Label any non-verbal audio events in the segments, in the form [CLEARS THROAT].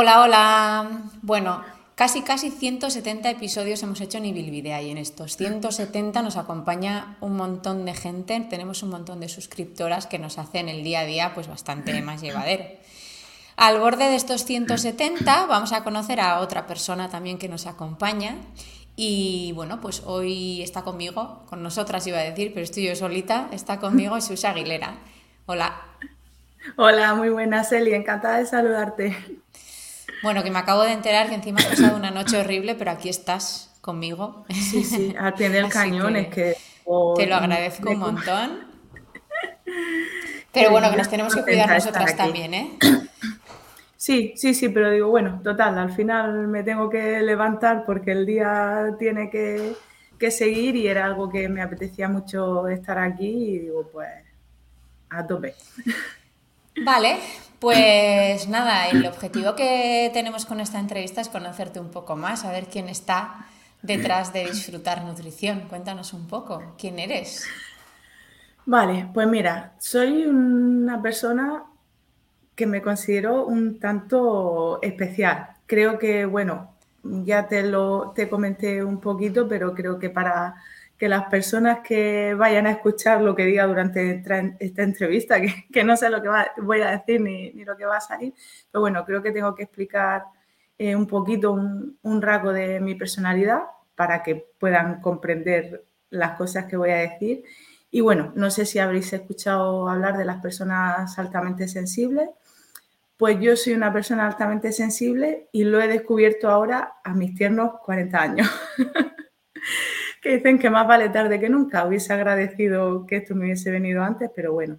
Hola, hola. Bueno, casi casi 170 episodios hemos hecho en Ibilvidea y en estos 170 nos acompaña un montón de gente, tenemos un montón de suscriptoras que nos hacen el día a día pues bastante más llevadero. Al borde de estos 170 vamos a conocer a otra persona también que nos acompaña y bueno, pues hoy está conmigo, con nosotras iba a decir, pero estoy yo solita, está conmigo Susa Aguilera. Hola. Hola, muy buenas, Eli, encantada de saludarte. Bueno, que me acabo de enterar que encima has pasado una noche horrible, pero aquí estás conmigo. Sí, sí, al pie del cañón, es que... te lo agradezco un montón. [LAUGHS] Pero bueno, que nos tenemos que cuidar nosotras también, ¿eh? [CLEARS THROAT] Sí, sí, sí, pero digo, bueno, total, al final me tengo que levantar porque el día tiene que, que seguir y era algo que me apetecía mucho estar aquí y digo, pues a tope. [LAUGHS] Vale, pues nada, el objetivo que tenemos con esta entrevista es conocerte un poco más, saber quién está detrás de disfrutar nutrición. Cuéntanos un poco, ¿quién eres? Vale, pues mira, soy una persona que me considero un tanto especial. Creo que, bueno, ya te lo te comenté un poquito, pero creo que para que las personas que vayan a escuchar lo que diga durante esta entrevista, que, no sé lo que voy a decir ni, lo que va a salir, pero bueno, creo que tengo que explicar eh, un poquito un, un, rasgo de mi personalidad para que puedan comprender las cosas que voy a decir. Y bueno, no sé si habréis escuchado hablar de las personas altamente sensibles. Pues yo soy una persona altamente sensible y lo he descubierto ahora a mis tiernos 40 años. [LAUGHS] que dicen que más vale tarde que nunca. Hubiese agradecido que esto me hubiese venido antes, pero bueno.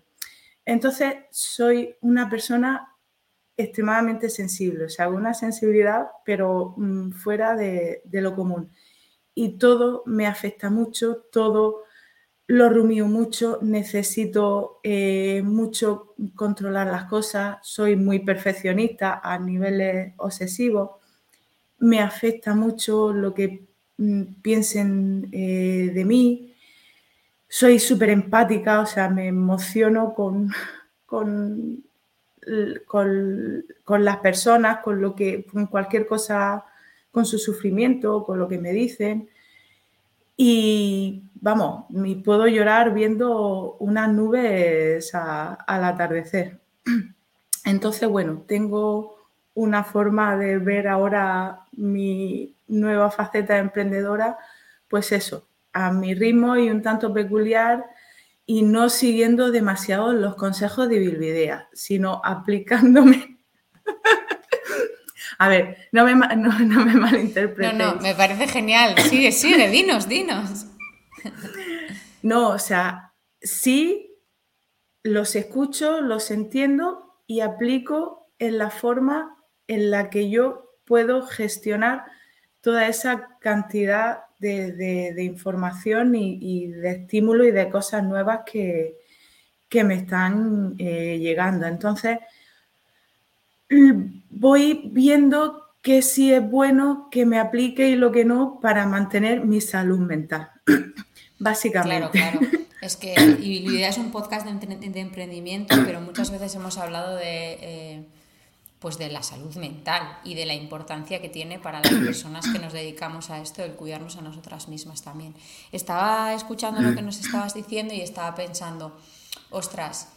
Entonces, soy una persona extremadamente sensible, o sea, una sensibilidad, pero mm, fuera de, lo común. Y todo me afecta mucho, todo lo rumío mucho, necesito eh, mucho controlar las cosas, soy muy perfeccionista a niveles obsesivos, me afecta mucho lo que piensen eh, de mí. Soy súper empática, o sea, me emociono [LAUGHS] con, con, con, las personas, con lo que, con cualquier cosa, con su sufrimiento, con lo que me dicen. Y vamos, me puedo llorar viendo unas nubes al atardecer. [CLEARS THROAT] Entonces, bueno, tengo una forma de ver ahora mi nueva faceta emprendedora, pues eso, a mi ritmo y un tanto peculiar y no siguiendo demasiado los consejos de Bilvidea, sino aplicándome. [LAUGHS] a ver, no me, no, me malinterpretes. No, no, me parece genial. Sigue, sigue, dinos, dinos. no, o sea, sí los escucho, los entiendo y aplico en la forma en la que yo puedo gestionar toda esa cantidad de, información y, de estímulo y de cosas nuevas que, que me están eh, llegando. Entonces, [CLEARS THROAT] voy viendo qué sí es bueno que me aplique y lo que no para mantener mi salud mental, [CLEARS THROAT] básicamente. Claro, claro. [CLEARS THROAT] Es que y idea es un podcast de, emprendimiento, pero muchas veces hemos hablado de... Eh, pues de la salud mental y de la importancia que tiene para las personas que nos dedicamos a esto el cuidarnos a nosotras mismas también. Estaba escuchando lo que nos estabas diciendo y estaba pensando, ostras,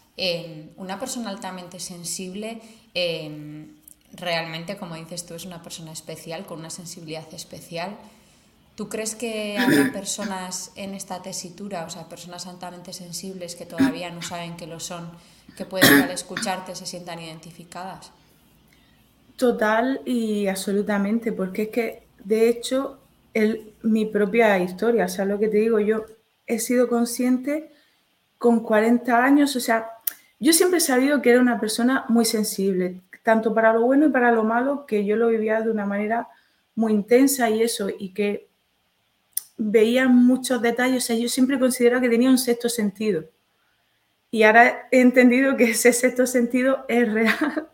una persona altamente sensible em, realmente, como dices tú, es una persona especial, con una sensibilidad especial. ¿Tú crees que habrá [CLEARS THROAT] personas en esta tesitura, o sea, personas altamente sensibles que todavía no saben que lo son, que pueden al escucharte se sientan identificadas? Total y absolutamente, porque es que, de hecho, mi propia historia, o sea, lo que te digo, yo he sido consciente con 40 años, o sea, yo siempre he sabido que era una persona muy sensible, tanto para lo bueno y para lo malo, que yo lo vivía de una manera muy intensa y eso, y que veía muchos detalles, o sea, yo siempre considero que tenía un sexto sentido. Y ahora he entendido que ese sexto sentido es real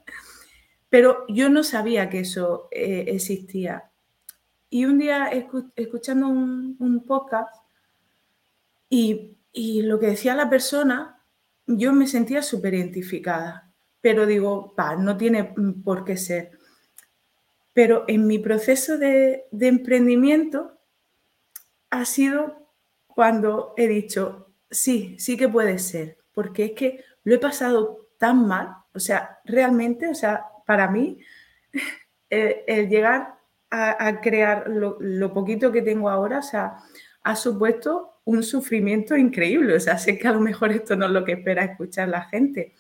pero yo no sabía que eso eh, existía. Y un día escuchando un, podcast y, lo que decía la persona, yo me sentía súper identificada. Pero digo, no tiene por qué ser. Pero en mi proceso de, de emprendimiento ha sido cuando he dicho, sí, sí que puede ser, porque es que lo he pasado tan mal, o sea, realmente, o sea, para mí, el, llegar a, crear lo, poquito que tengo ahora, o sea, ha supuesto un sufrimiento increíble, o sea, sé que a lo mejor esto no es lo que espera escuchar la gente,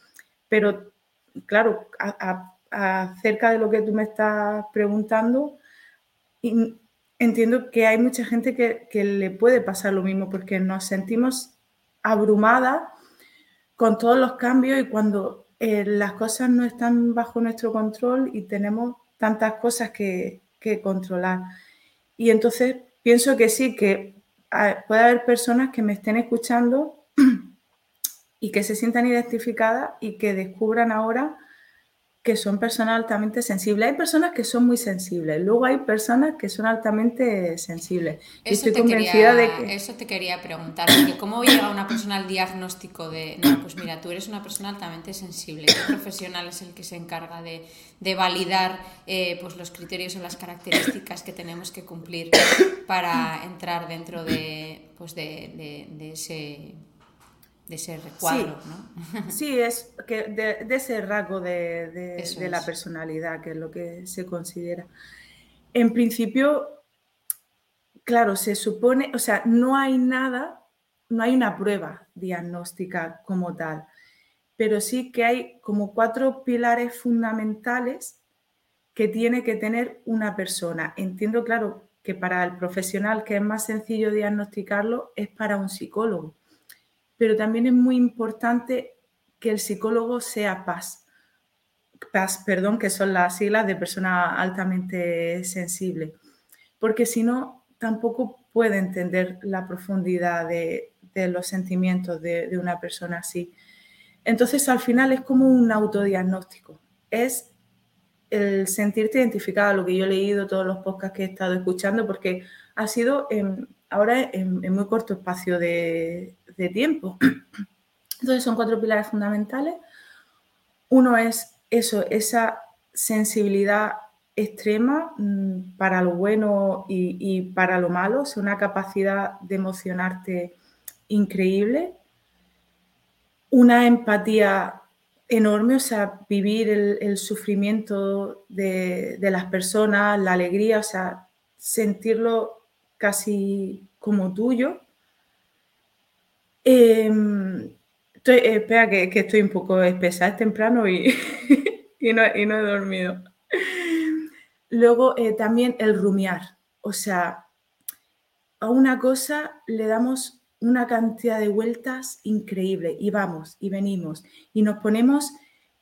pero claro, acerca de lo que tú me estás preguntando, entiendo que hay mucha gente que, que le puede pasar lo mismo porque nos sentimos abrumadas con todos los cambios y cuando eh, las cosas no están bajo nuestro control y tenemos tantas cosas que, controlar. Y entonces pienso que sí, que puede haber personas que me estén escuchando [CLEARS THROAT] y que se sientan identificadas y que descubran ahora que son personas altamente sensibles. Hay personas que son muy sensibles, luego hay personas que son altamente sensibles. Eso, estoy convencida de que... eso te quería preguntar, ¿cómo llega una persona al diagnóstico de, no, pues mira, tú eres una persona altamente sensible, ¿qué profesional es el que se encarga de, validar eh, pues los criterios o las características que tenemos que cumplir para entrar dentro de, pues de ese de ese recuadro, sí, ¿no? [LAUGHS] Sí, es que de, ese rasgo de, la personalidad, que es lo que se considera. En principio, claro, se supone, o sea, no hay nada, no hay una prueba diagnóstica como tal, pero sí que hay como cuatro pilares fundamentales que tiene que tener una persona. Entiendo, claro, que para el profesional que es más sencillo diagnosticarlo es para un psicólogo pero también es muy importante que el psicólogo sea paz. Paz, perdón, que son las siglas de persona altamente sensible, porque si no, tampoco puede entender la profundidad de, los sentimientos de, una persona así. Entonces, al final es como un autodiagnóstico, es el sentirte identificada, lo que yo he leído, todos los podcasts que he estado escuchando, porque ha sido ahora en, muy corto espacio de, tiempo. [CLEARS THROAT] Entonces son cuatro pilares fundamentales. Uno es eso, esa sensibilidad extrema mm, para lo bueno y, para lo malo, una capacidad de emocionarte increíble, una empatía enorme, o sea, vivir el, sufrimiento de, de, las personas, la alegría, o sea, sentirlo casi como tuyo. Em, espera, que, estoy un poco espesa, es temprano y, [LAUGHS] y, no, he dormido. Luego eh, también el rumiar, o sea, a una cosa le damos una cantidad de vueltas increíble y vamos y venimos y nos ponemos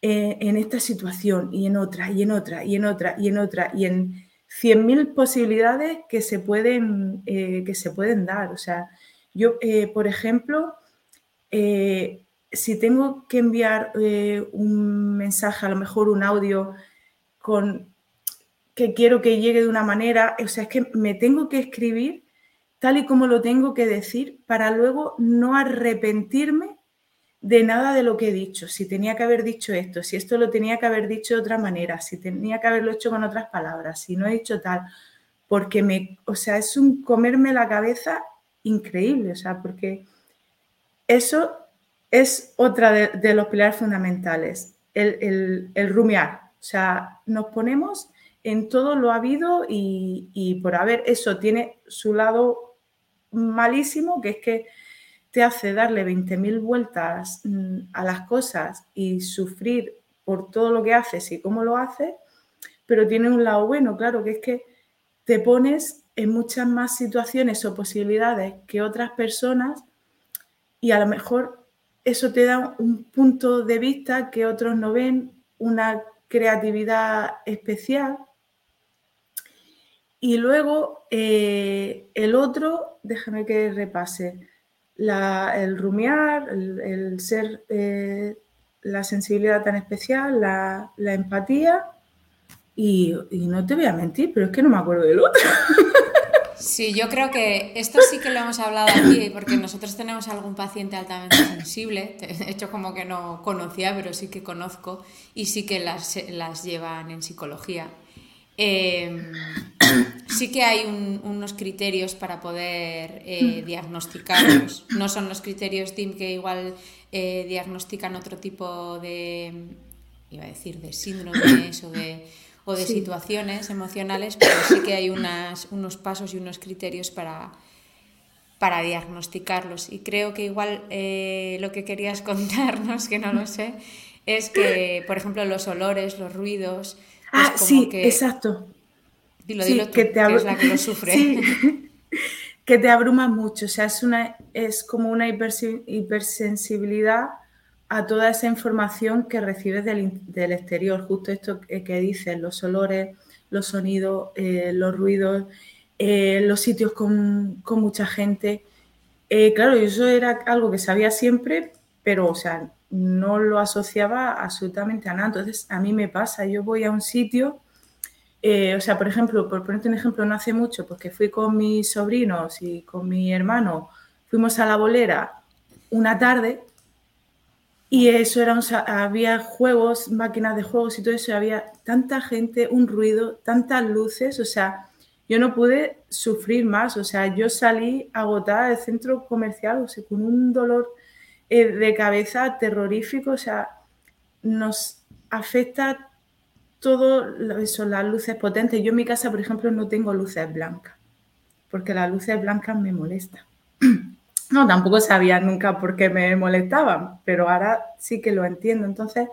eh, en esta situación y en otra y en otra y en otra y en otra y en 100.000 posibilidades que se, pueden, eh, que se pueden dar. O sea, yo, eh, por ejemplo, eh, si tengo que enviar un mensaje, a lo mejor un audio con que quiero que llegue de una manera, o sea, es que me tengo que escribir tal y como lo tengo que decir para luego no arrepentirme de nada de lo que he dicho, si tenía que haber dicho esto, si esto lo tenía que haber dicho de otra manera, si tenía que haberlo hecho con otras palabras, si no he dicho tal, porque me, o sea, es un comerme la cabeza increíble, o sea, porque eso es otra de, los pilares fundamentales, el, rumiar, o sea, nos ponemos en todo lo habido y, y por haber, eso tiene su lado malísimo, que es que te hace darle 20.000 vueltas mm, a las cosas y sufrir por todo lo que haces y cómo lo haces, pero tiene un lado bueno, claro, que es que te pones en muchas más situaciones o posibilidades que otras personas y a lo mejor eso te da un punto de vista que otros no ven, una creatividad especial. Y luego eh, el otro, déjame que repase, el rumiar, el, ser, eh, la sensibilidad tan especial, la, empatía y, no te voy a mentir, pero es que no me acuerdo del otro. Sí, yo creo que esto sí que lo hemos hablado aquí, porque nosotros tenemos algún paciente altamente sensible, de hecho como que no conocía, pero sí que conozco, y sí que las, las llevan en psicología. Em, sí que hay unos criterios para poder eh, diagnosticarlos. No son los criterios TIM que igual eh, diagnostican otro tipo de, iba a decir, de síndromes o de, o de situaciones emocionales, pero sí que hay unas, unos pasos y unos criterios para, para diagnosticarlos. Y creo que igual eh, lo que querías [LAUGHS] contarnos, que no lo sé, es que, por ejemplo, los olores, los ruidos... Ah, sí, exacto. Dilo, dilo tú, que, te es la que lo sufre. [LAUGHS] [LAUGHS] que te abruma mucho, o sea, es, una, es como una hipersensibilidad a toda esa información que recibes del, exterior, justo esto que, dices, los olores, los sonidos, eh, los ruidos, eh, los sitios con, mucha gente. Eh, claro, eso era algo que sabía siempre, pero, o sea, no lo asociaba absolutamente a nada. Entonces, a mí me pasa, yo voy a un sitio, o sea, por ejemplo, por ponerte un ejemplo, no hace mucho, porque fui con mis sobrinos y con mi hermano, fuimos a la bolera una tarde y eso era, había juegos, máquinas de juegos y todo eso, había tanta gente, un ruido, tantas luces, o sea, yo no pude sufrir más, o sea, yo salí agotada del centro comercial, o sea, con un dolor eh, de cabeza terrorífico, o sea, nos afecta todo eso, las luces potentes. Yo en mi casa, por ejemplo, no tengo luces blancas, porque las luces blancas me molestan. [CLEARS THROAT] No, tampoco sabía nunca por qué me molestaban, pero ahora sí que lo entiendo. Entonces,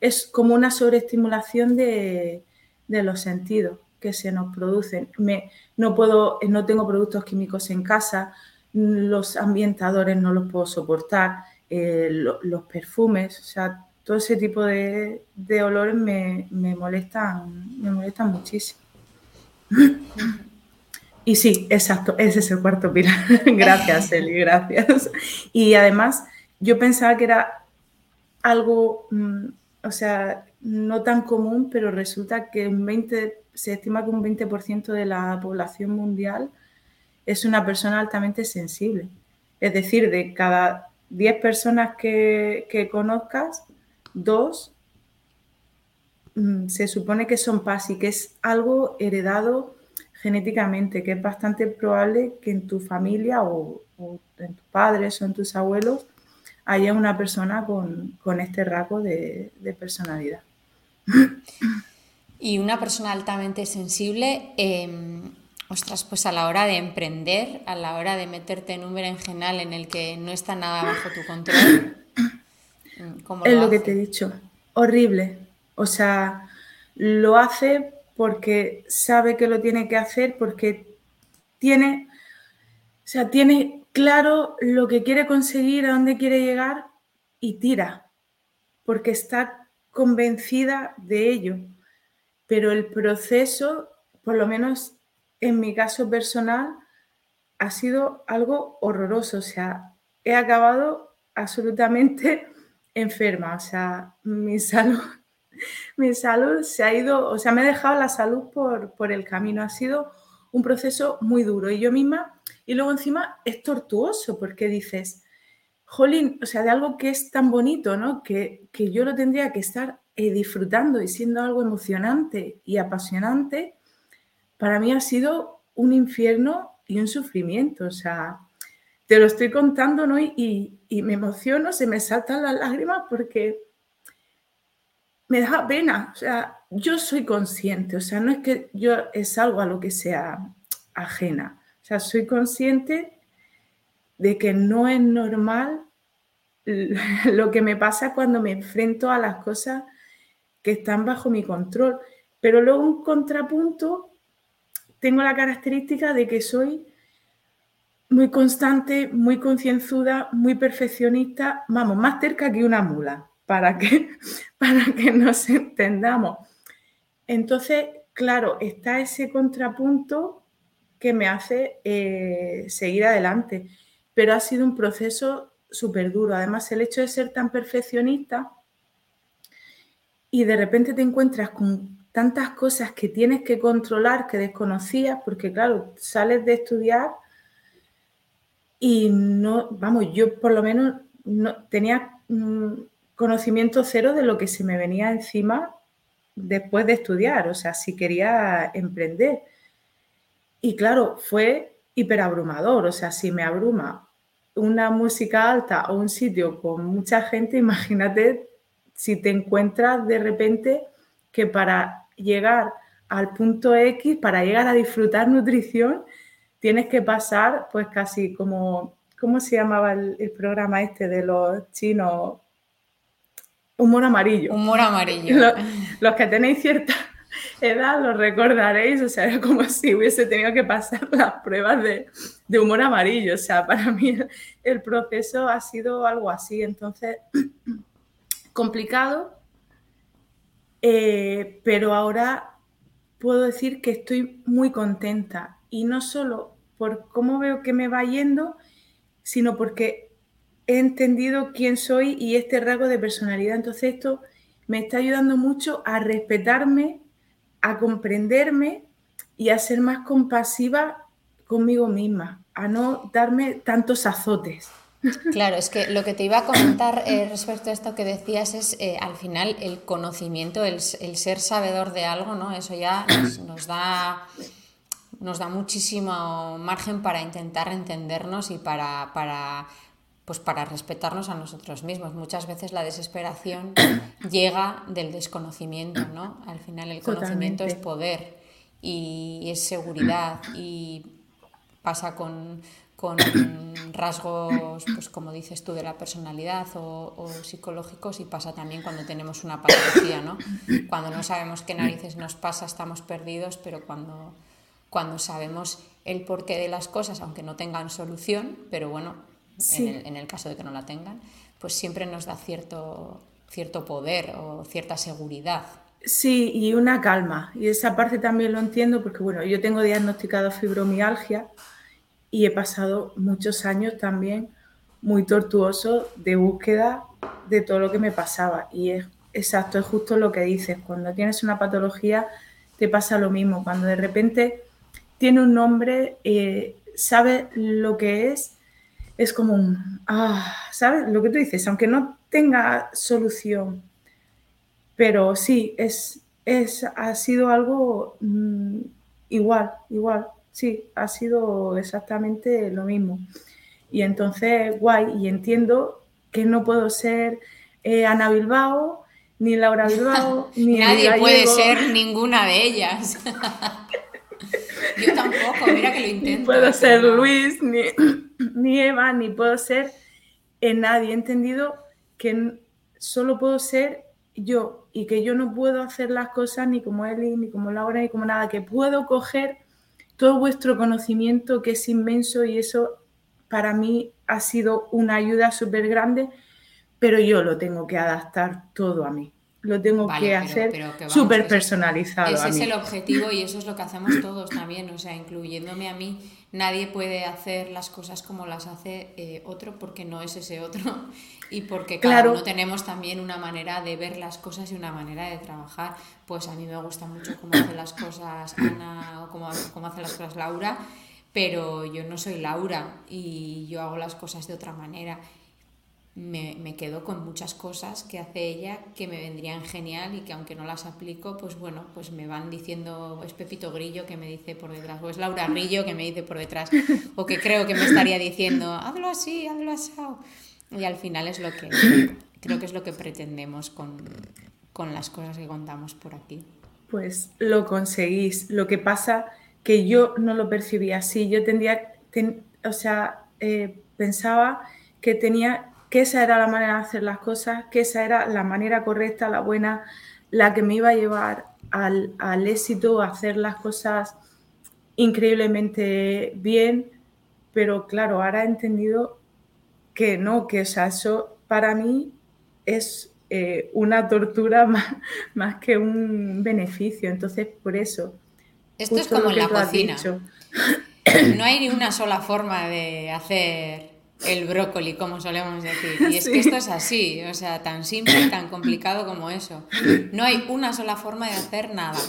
es como una sobreestimulación de, los sentidos que se nos producen. Me, no, puedo, no tengo productos químicos en casa, los ambientadores no los puedo soportar, eh, los perfumes, o sea, todo ese tipo de, olores me, me, molestan, me molestan muchísimo. Y sí, exacto, ese es el cuarto pilar. [LAUGHS] gracias, Eli, gracias. Y además, yo pensaba que era algo, mm, o sea, no tan común, pero resulta que un 20, se estima que un 20% de la población mundial es una persona altamente sensible. Es decir, de cada 10 personas que, que conozcas, dos mm, se supone que son PAS y que es algo heredado genéticamente, que es bastante probable que en tu familia o, en tus padres o en tus abuelos haya una persona con, este rasgo de, personalidad. Y una persona altamente sensible, eh, ostras, pues a la hora de emprender, a la hora de meterte en un berenjenal en el que no está nada bajo tu control. ¿Cómo es lo que te he dicho, horrible. O sea, lo hace porque sabe que lo tiene que hacer, porque tiene, o sea, tiene claro lo que quiere conseguir, a dónde quiere llegar y tira, porque está convencida de ello. Pero el proceso, por lo menos en mi caso personal, ha sido algo horroroso. O sea, he acabado absolutamente enferma. O sea, mi salud [LAUGHS] mi salud se ha ido, o sea, me he dejado la salud por, el camino. Ha sido un proceso muy duro y yo misma, y luego encima es tortuoso porque dices, jolín, o sea, de algo que es tan bonito, ¿no? Que, yo lo tendría que estar eh, disfrutando y siendo algo emocionante y apasionante, para mí ha sido un infierno y un sufrimiento, o sea, te lo estoy contando, ¿no? Y, y me emociono, se me saltan las lágrimas porque me da pena, o sea, yo soy consciente, o sea, no es que yo es algo a lo que sea ajena, o sea, soy consciente de que no es normal [LAUGHS] lo que me pasa cuando me enfrento a las cosas que están bajo mi control, pero luego un contrapunto, tengo la característica de que soy muy constante, muy concienzuda, muy perfeccionista, vamos, más cerca que una mula para que, [LAUGHS] para que nos entendamos. Entonces, claro, está ese contrapunto que me hace eh, seguir adelante, pero ha sido un proceso súper duro. Además, el hecho de ser tan perfeccionista y de repente te encuentras con tantas cosas que tienes que controlar, que desconocías, porque claro, sales de estudiar y no, vamos, yo por lo menos no tenía mm, conocimiento cero de lo que se me venía encima después de estudiar, o sea, si quería emprender. Y claro, fue hiperabrumador, o sea, si me abruma una música alta o un sitio con mucha gente, [LAUGHS] imagínate si te encuentras de repente que para llegar al punto X, para llegar a disfrutar nutrición, tienes que pasar pues casi como, ¿cómo se llamaba el, programa este de los chinos? Humor amarillo. Humor amarillo. Los, que tenéis cierta [LAUGHS] edad lo recordaréis, o sea, era como si hubiese tenido que pasar [LAUGHS] las pruebas de, humor amarillo, o sea, para mí el proceso ha sido algo así, entonces [CLEARS THROAT] complicado, eh, pero ahora puedo decir que estoy muy contenta y no solo por cómo veo que me va yendo, sino porque he entendido quién soy y este rasgo de personalidad. Entonces esto me está ayudando mucho a respetarme, a comprenderme y a ser más compasiva conmigo misma, a no darme tantos azotes. Claro, es que lo que te iba a comentar eh, respecto a esto que decías es eh, al final el conocimiento, el, ser sabedor de algo, ¿no? Eso ya nos, da nos da muchísimo margen para intentar entendernos y para, para, pues para respetarnos a nosotros mismos. Muchas veces la desesperación [COUGHS] llega del desconocimiento, ¿no? Al final el conocimiento es poder y es seguridad y pasa con con rasgos, pues como dices tú, de la personalidad o, psicológicos y pasa también cuando tenemos una patología, ¿no? Cuando no sabemos qué narices nos pasa estamos perdidos, pero cuando, cuando sabemos el porqué de las cosas, aunque no tengan solución, pero bueno, en, el, caso de que no la tengan, pues siempre nos da cierto, cierto poder o cierta seguridad. Sí, y una calma. Y esa parte también lo entiendo porque, bueno, yo tengo diagnosticado fibromialgia y he pasado muchos años también muy tortuosos de búsqueda de todo lo que me pasaba. Y es exacto, es justo lo que dices. Cuando tienes una patología te pasa lo mismo. Cuando de repente tiene un nombre, eh, sabes lo que es, es como un, ah, ¿sabes? Lo que tú dices, aunque no tenga solución. Pero sí, es, es, ha sido algo mm, igual, igual sí, ha sido exactamente lo mismo. Y entonces, guay, y entiendo que no puedo ser eh, Ana Bilbao, ni Laura Bilbao, [LAUGHS] ni Nadie puede ser ninguna de ellas. [LAUGHS] Yo tampoco, mira que lo intento. Ni puedo ser Luis, ni, [CLEARS THROAT] ni, Eva, ni puedo ser en nadie. He entendido que solo puedo ser yo y que yo no puedo hacer las cosas ni como Eli, ni como Laura, ni como nada, que puedo coger todo vuestro conocimiento que es inmenso y eso para mí ha sido una ayuda súper grande, pero yo lo tengo que adaptar todo a mí. Lo tengo que hacer súper personalizado. Ese es el objetivo y eso es lo que hacemos todos también, o sea, incluyéndome a mí, nadie puede hacer las cosas como las hace eh, otro porque no es ese otro [LAUGHS] y porque cada claro. uno tenemos también una manera de ver las cosas y una manera de trabajar. Pues a mí me gusta mucho cómo hace las cosas Ana o cómo, cómo hace las cosas Laura, pero yo no soy Laura y yo hago las cosas de otra manera. Me, me, quedo con muchas cosas que hace ella que me vendrían genial y que aunque no las aplico, pues bueno, pues me van diciendo, es Pepito Grillo que me dice por detrás, o es Laura Grillo que me dice por detrás, o que creo que me estaría diciendo, hazlo así, hazlo así. Y al final es lo que creo que es lo que pretendemos con, las cosas que contamos por aquí. Pues lo conseguís. Lo que pasa que yo no lo percibía así. Yo tendría, o sea, eh, pensaba que tenía que esa era la manera de hacer las cosas, que esa era la manera correcta, la buena, la que me iba a llevar al, al éxito, a hacer las cosas increíblemente bien. Pero claro, ahora he entendido que no, que eso para mí es eh, una tortura [LAUGHS] más, que un beneficio. Entonces, por eso. Esto es como en la cocina. No hay ni una sola forma de hacer el brócoli, como solemos decir. [LAUGHS] Y es que esto es así, o sea, tan simple y tan complicado como eso. No hay una sola forma de hacer nada.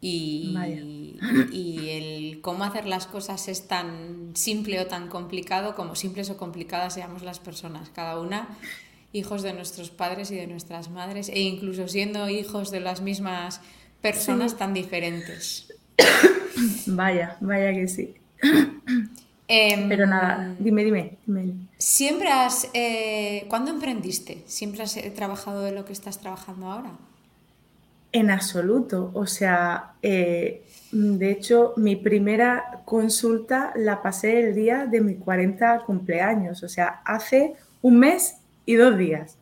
Y, y, el cómo hacer las cosas es tan simple o tan complicado como simples o complicadas seamos las personas. Cada una hijos de nuestros padres y de nuestras madres, e incluso siendo hijos de las mismas personas tan diferentes. [COUGHS] Vaya, vaya que sí. Em, Pero nada, dime, dime, ¿Siempre has, eh, ¿cuándo emprendiste? ¿Siempre has eh, trabajado de lo que estás trabajando ahora? En absoluto, o sea, eh, de hecho, mi primera consulta la pasé el día de mi 40 cumpleaños, o sea, hace un mes y dos días.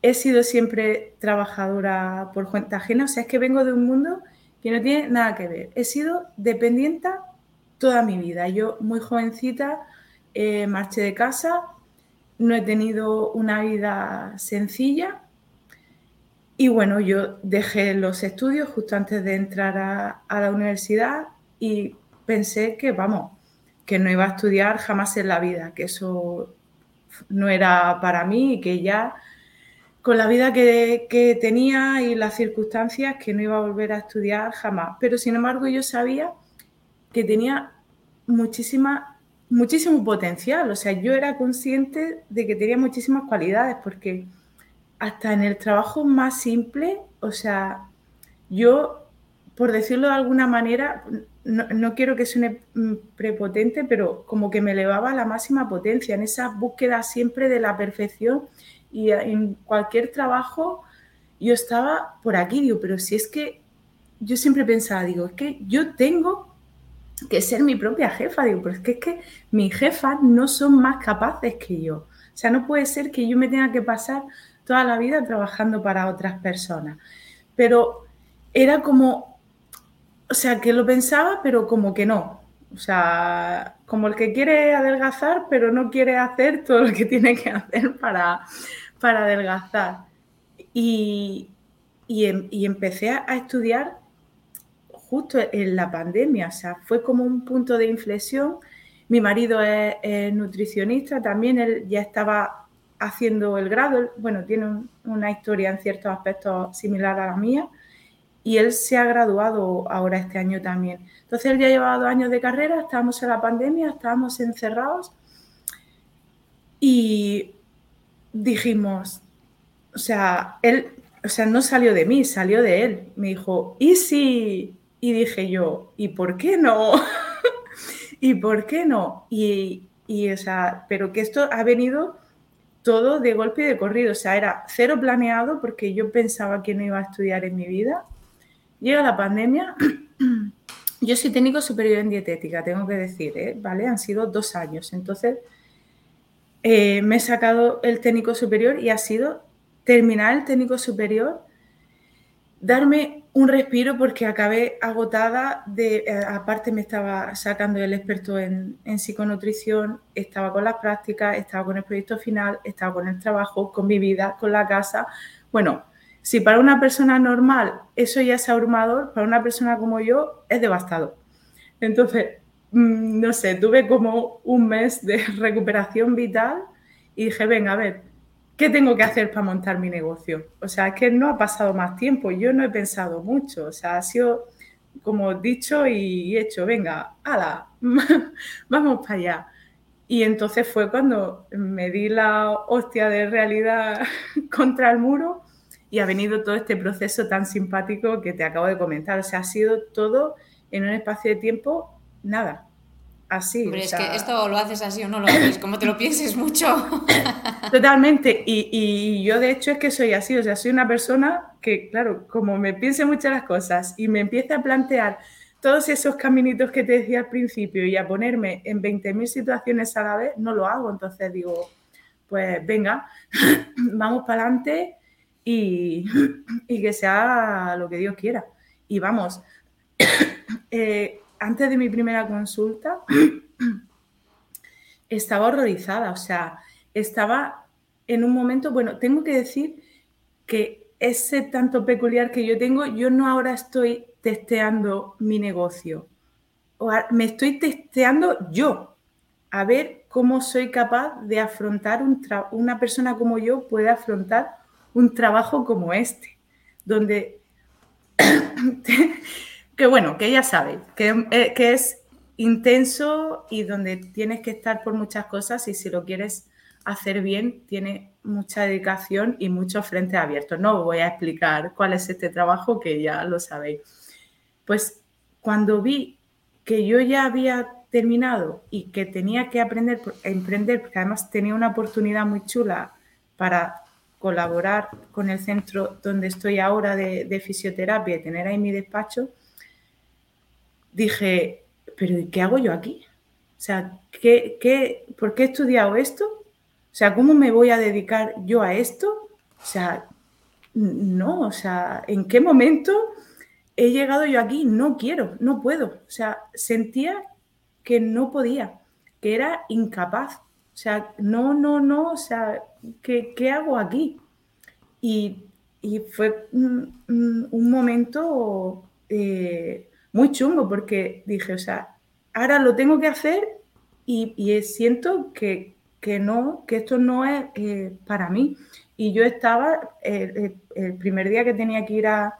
He sido siempre trabajadora por cuenta ajena, o sea, es que vengo de un mundo que no tiene nada que ver. He sido dependiente toda mi vida. Yo muy jovencita eh, marché de casa, no he tenido una vida sencilla y bueno, yo dejé los estudios justo antes de entrar a, a la universidad y pensé que, vamos, que no iba a estudiar jamás en la vida, que eso no era para mí y que ya con la vida que, tenía y las circunstancias que no iba a volver a estudiar jamás. Pero sin embargo yo sabía que tenía muchísima, muchísimo potencial, o sea, yo era consciente de que tenía muchísimas cualidades porque hasta en el trabajo más simple, o sea, yo, por decirlo de alguna manera, no, quiero que suene mm, prepotente, pero como que me elevaba a la máxima potencia en esa búsqueda siempre de la perfección y en cualquier trabajo yo estaba por aquí, digo, pero si es que yo siempre pensaba, digo, es que yo tengo que ser mi propia jefa, digo, pero es que es que mis jefas no son más capaces que yo. O sea, no puede ser que yo me tenga que pasar toda la vida trabajando para otras personas. Pero era como o sea, que lo pensaba, pero como que no. O sea, como el que quiere adelgazar, pero no quiere hacer todo lo que tiene que hacer para, para adelgazar. Y, em, empecé a estudiar justo en la pandemia, o sea, fue como un punto de inflexión. Mi marido es, nutricionista, también él ya estaba haciendo el grado, bueno, tiene una historia en ciertos aspectos similar a la mía, y él se ha graduado ahora este año también. Entonces él ya llevaba dos años de carrera, estábamos en la pandemia, estábamos encerrados y dijimos, o sea, él, o sea, no salió de mí, salió de él. Me dijo, ¿y si? Y dije yo, ¿y por qué no? [LAUGHS] ¿Y por qué no? Y, y, o sea, pero que esto ha venido todo de golpe y de corrido, o sea, era cero planeado porque yo pensaba que no iba a estudiar en mi vida Llega la pandemia. [CLEARS THROAT] Yo soy técnico superior en dietética, tengo que decir, ¿eh? ¿vale? Han sido dos años. Entonces, eh, me he sacado el técnico superior y ha sido terminar el técnico superior, darme un respiro porque acabé agotada. De, eh, aparte, me estaba sacando el experto en, psiconutrición, estaba con las prácticas, estaba con el proyecto final, estaba con el trabajo, con mi vida, con la casa. Bueno, si para una persona normal eso ya es abrumador, para una persona como yo es devastador. Entonces, mm, no sé, tuve como un mes de [LAUGHS] recuperación vital y dije, venga, a ver, ¿qué tengo que hacer para montar mi negocio? O sea, es que no ha pasado más tiempo, yo no he pensado mucho, o sea, ha sido como dicho y hecho, venga, ala, [LAUGHS] vamos para allá. Y entonces fue cuando me di la hostia de realidad [LAUGHS] contra el muro y ha venido todo este proceso tan simpático que te acabo de comentar. O sea, ha sido todo en un espacio de tiempo, nada. Así. Es que esto lo haces así o no lo haces, como te lo pienses mucho. [COUGHS] Totalmente. Y, y, yo, de hecho, es que soy así. O sea, soy una persona que, claro, como me piense muchas las cosas y me empieza a plantear todos esos caminitos que te decía al principio y a ponerme en 20.000 situaciones a la vez, no lo hago. Entonces digo, pues venga, [COUGHS] vamos para adelante [COUGHS] y, que sea lo que Dios quiera. Y vamos, eh, antes de mi primera consulta [CLEARS THROAT] estaba horrorizada, o sea, estaba en un momento, bueno, tengo que decir que ese tanto peculiar que yo tengo, yo no ahora estoy testeando mi negocio, me estoy testeando yo, a ver cómo soy capaz de afrontar un una persona como yo puede afrontar un trabajo como este, donde, [CLEARS THROAT] que bueno, que ya sabes, eh, que, es intenso y donde tienes que estar por muchas cosas y si lo quieres hacer bien tiene mucha dedicación y muchos frentes abiertos. No voy a explicar cuál es este trabajo que ya lo sabéis. Pues cuando vi que yo ya había terminado y que tenía que aprender a emprender, porque además tenía una oportunidad muy chula para colaborar con el centro donde estoy ahora de, fisioterapia y tener ahí mi despacho, dije, pero ¿qué hago yo aquí? O sea, ¿qué, qué, por qué he estudiado esto? O sea, ¿cómo me voy a dedicar yo a esto? O sea, no, o sea, ¿en qué momento he llegado yo aquí? No quiero, no puedo. O sea, sentía que no podía, que era incapaz. O sea, no, no, no, o sea, ¿qué, hago aquí? Y, fue un, momento eh, muy chungo porque dije, o sea, ahora lo tengo que hacer y siento que, que no, que esto no es eh, para mí. Y yo estaba, el primer día que tenía que ir a,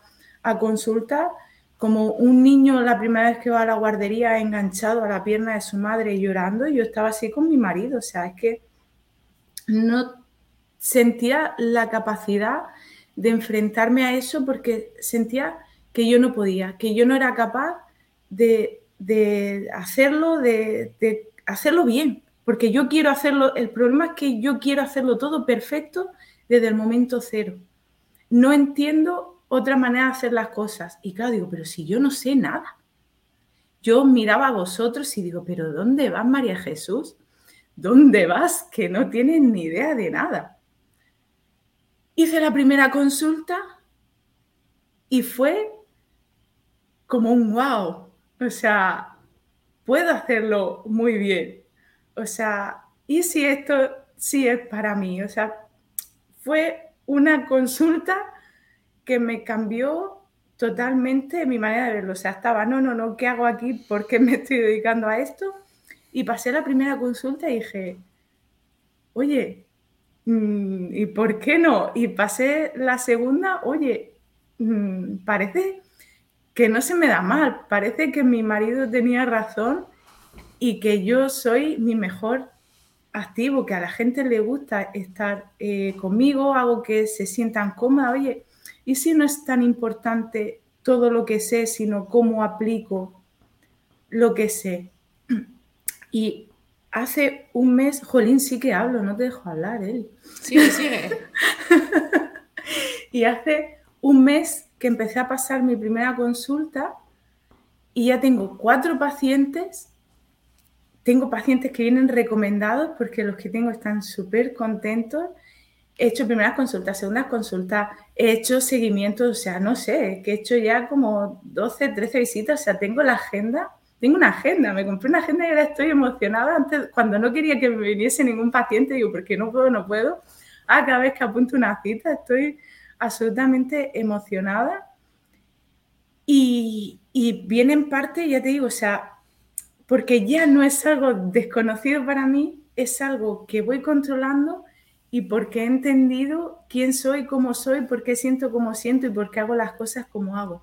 consulta, como un niño la primera vez que va a la guardería enganchado a la pierna de su madre llorando, y yo estaba así con mi marido, o sea, es que no sentía la capacidad de enfrentarme a eso porque sentía que yo no podía, que yo no era capaz de, hacerlo, de, de hacerlo bien, porque yo quiero hacerlo, el problema es que yo quiero hacerlo todo perfecto desde el momento cero. No entiendo otra manera de hacer las cosas. Y claro, digo, pero si yo no sé nada. Yo miraba a vosotros y digo, pero ¿dónde vas, María Jesús? ¿Dónde vas? Que no tienes ni idea de nada. Hice la primera consulta y fue como un wow. O sea, puedo hacerlo muy bien o sea, ¿y si esto sí es para mí? O sea, fue una consulta que me cambió totalmente mi manera de verlo. O sea, estaba, no, no, no, ¿qué hago aquí? ¿Por qué me estoy dedicando a esto? Y pasé la primera consulta y dije, oye, mm, ¿y por qué no? Y pasé la segunda, oye, mm, parece que no se me da mal, parece que mi marido tenía razón y que yo soy mi mejor activo, que a la gente le gusta estar eh, conmigo, hago que se sientan cómodas. Oye, ¿y si no es tan importante todo lo que sé, sino cómo aplico lo que sé? Y hace un mes, Jolín, sí que hablo, no te dejo hablar, él. Sigue, sigue. [LAUGHS] y hace un mes que empecé a pasar mi primera consulta y ya tengo cuatro pacientes tengo pacientes que vienen recomendados porque los que tengo están súper contentos. He hecho primeras consultas, segundas consultas, he hecho seguimientos, o sea, no sé, que he hecho ya como 12, 13 visitas, o sea, tengo la agenda, tengo una agenda, me compré una agenda y ahora estoy emocionada. Antes, cuando no quería que me viniese ningún paciente, digo, porque no puedo, no puedo. Ah, cada vez que apunto una cita, estoy absolutamente emocionada. Y, y viene en parte, ya te digo, o sea, porque ya no es algo desconocido para mí, es algo que voy controlando y porque he entendido quién soy, cómo soy, por qué siento como siento y por qué hago las cosas como hago.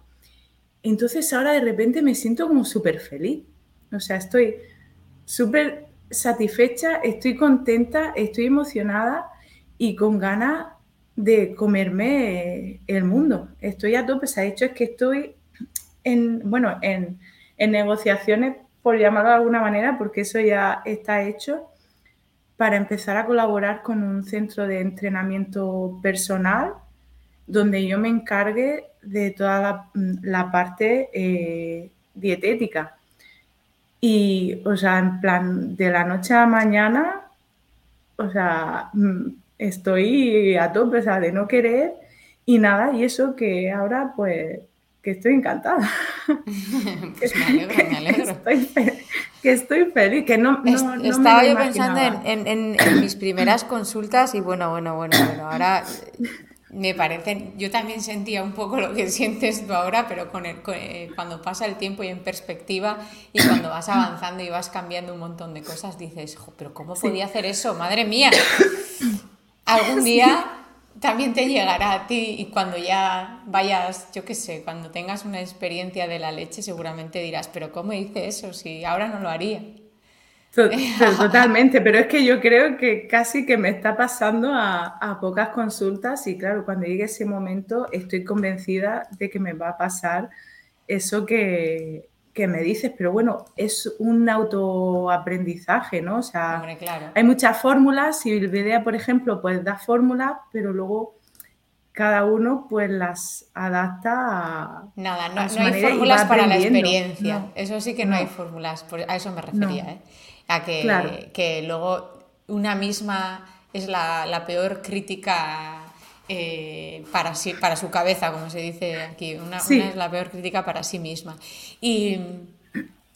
Entonces ahora de repente me siento como súper feliz. O sea, estoy súper satisfecha, estoy contenta, estoy emocionada y con ganas de comerme el mundo. Estoy a tope. Se ha hecho es que estoy en, bueno, en, en negociaciones por llamarlo de alguna manera, porque eso ya está hecho, para empezar a colaborar con un centro de entrenamiento personal donde yo me encargue de toda la, parte eh, dietética. Y, o sea, en plan, de la noche a la mañana, o sea, mm, estoy a tope, o sea, de no querer y nada, y eso que ahora, pues, que estoy encantada. [LAUGHS] pues me alegro, me [LAUGHS] alegro. Estoy, que estoy feliz, que no, Estaba yo pensando en, mis primeras consultas y bueno, bueno, bueno, bueno, ahora me parece, yo también sentía un poco lo que sientes tú ahora, pero con, el, eh, cuando pasa el tiempo y en perspectiva y cuando vas avanzando y vas cambiando un montón de cosas, dices, pero ¿cómo podía hacer eso? Madre mía. Algún [LAUGHS] día también te llegará a ti y cuando ya vayas, yo qué sé, cuando tengas una experiencia de la leche seguramente dirás, pero ¿cómo hice eso si ahora no lo haría? [LAUGHS] Totalmente, pero es que yo creo que casi que me está pasando a, pocas consultas y claro, cuando llegue ese momento estoy convencida de que me va a pasar eso que, me dices, pero bueno, es un autoaprendizaje, ¿no? O sea, hay muchas fórmulas, y Bilbidea, por ejemplo, pues da fórmulas, pero luego cada uno pues las adapta a... Nada, no, hay fórmulas para la experiencia, eso sí que no, hay fórmulas, a eso me refería, ¿eh? a que, que luego una misma es la, peor crítica eh, para, sí, para su cabeza, como se dice aquí. Una, es la peor crítica para sí misma. Y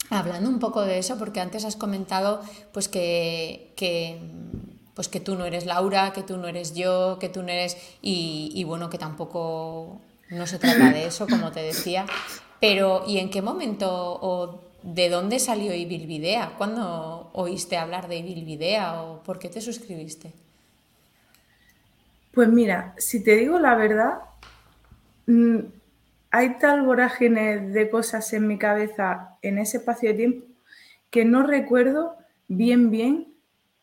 hablando un poco de eso, porque antes has comentado pues que, que, pues que tú no eres Laura, que tú no eres yo, que tú no eres... Y, y bueno, que tampoco no se trata de eso, como te decía. Pero, ¿y en qué momento o ¿De dónde salió Ibilvidea? ¿Cuándo oíste hablar de Ibilvidea o por qué te suscribiste? Pues mira, si te digo la verdad, mm, hay tal vorágine de cosas en mi cabeza en ese espacio de tiempo que no recuerdo bien bien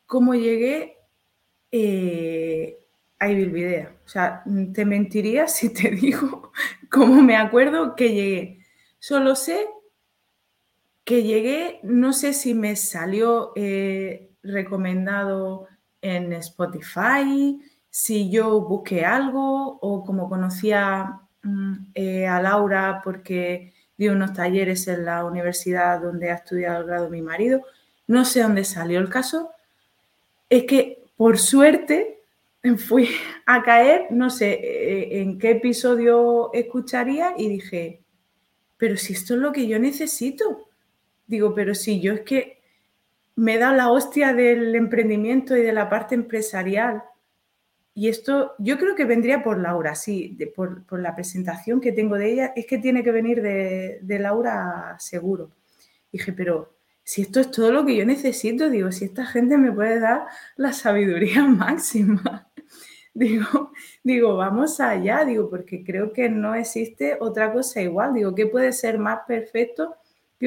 cómo llegué eh, a Ibilvidea. O sea, te mentiría [LAUGHS] si te digo cómo me acuerdo que llegué. Solo sé que llegué, no sé si me salió eh, recomendado en Spotify, si yo busqué algo o como conocía mm, eh, a Laura porque dio unos talleres en la universidad donde ha estudiado el grado mi marido, no sé dónde salió el caso, es que por suerte [LAUGHS] fui a caer, no sé eh, en qué episodio escucharía y dije, pero si esto es lo que yo necesito, Digo, pero si yo es que me da la hostia del emprendimiento y de la parte empresarial. Y esto yo creo que vendría por Laura, sí, por, la presentación que tengo de ella, es que tiene que venir de, Laura seguro. Dije, pero si esto es todo lo que yo necesito, digo, si esta gente me puede dar la sabiduría [LAUGHS] máxima, digo, digo, vamos allá, digo, porque creo que no existe otra cosa igual, digo, ¿qué puede ser más perfecto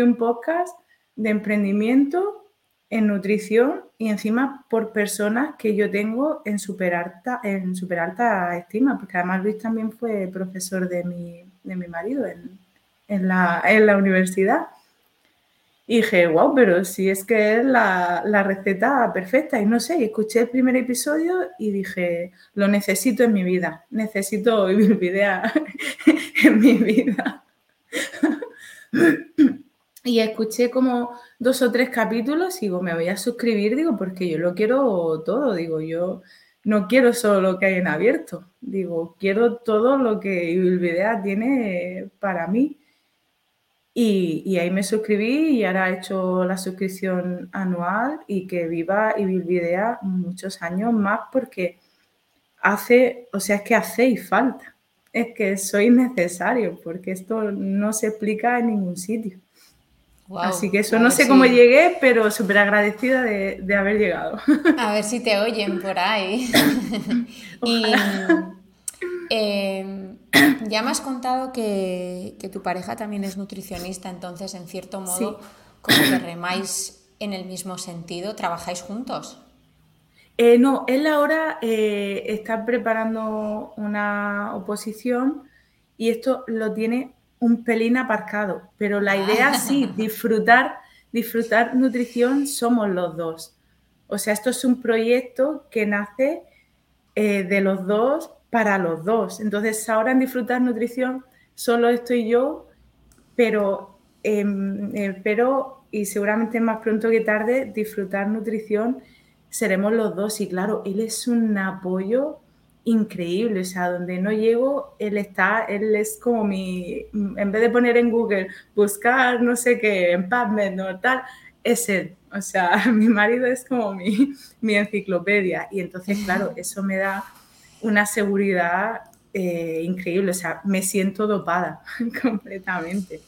un podcast de emprendimiento en nutrición y encima por personas que yo tengo en súper alta, en super alta estima, porque además Luis también fue profesor de mi, de mi marido en, la, en, la, universidad. Y dije, wow, pero si es que es la, la, receta perfecta. Y no sé, escuché el primer episodio y dije, lo necesito en mi vida, necesito [LAUGHS] vivir [LAUGHS] en mi vida. [LAUGHS] Y escuché como dos o tres capítulos y digo, me voy a suscribir, digo, porque yo lo quiero todo, digo, yo no quiero solo lo que hay en abierto, digo, quiero todo lo que Ibilvidea tiene para mí. Y, ahí me suscribí y ahora he hecho la suscripción anual y que viva Ibilvidea muchos años más porque hace, o sea, es que hacéis falta, es que sois necesario porque esto no se explica en ningún sitio. Así que eso no sé cómo llegué, pero súper agradecida de, haber llegado. [LAUGHS] A ver si te oyen por ahí. [LAUGHS] y em, ya me has contado que, tu pareja también es nutricionista, entonces en cierto modo, como que [COUGHS] remáis en el mismo sentido, ¿trabajáis juntos? Eh, no, él ahora eh, está preparando una oposición y esto lo tiene un pelín aparcado, pero la idea sí, disfrutar, disfrutar nutrición somos los dos. O sea, esto es un proyecto que nace eh, de los dos para los dos. Entonces, ahora en disfrutar nutrición solo estoy yo, pero, em, eh, pero y seguramente más pronto que tarde, disfrutar nutrición seremos los dos. Y claro, él es un apoyo increíble, o sea, donde no llego, él está, él es como mi, en vez de poner en Google, buscar no sé qué, en PubMed, no tal, es él, o sea, [LAUGHS] mi marido es como mi, mi enciclopedia y entonces, claro, [LAUGHS] eso me da una seguridad eh, increíble, o sea, me siento dopada [LAUGHS] completamente.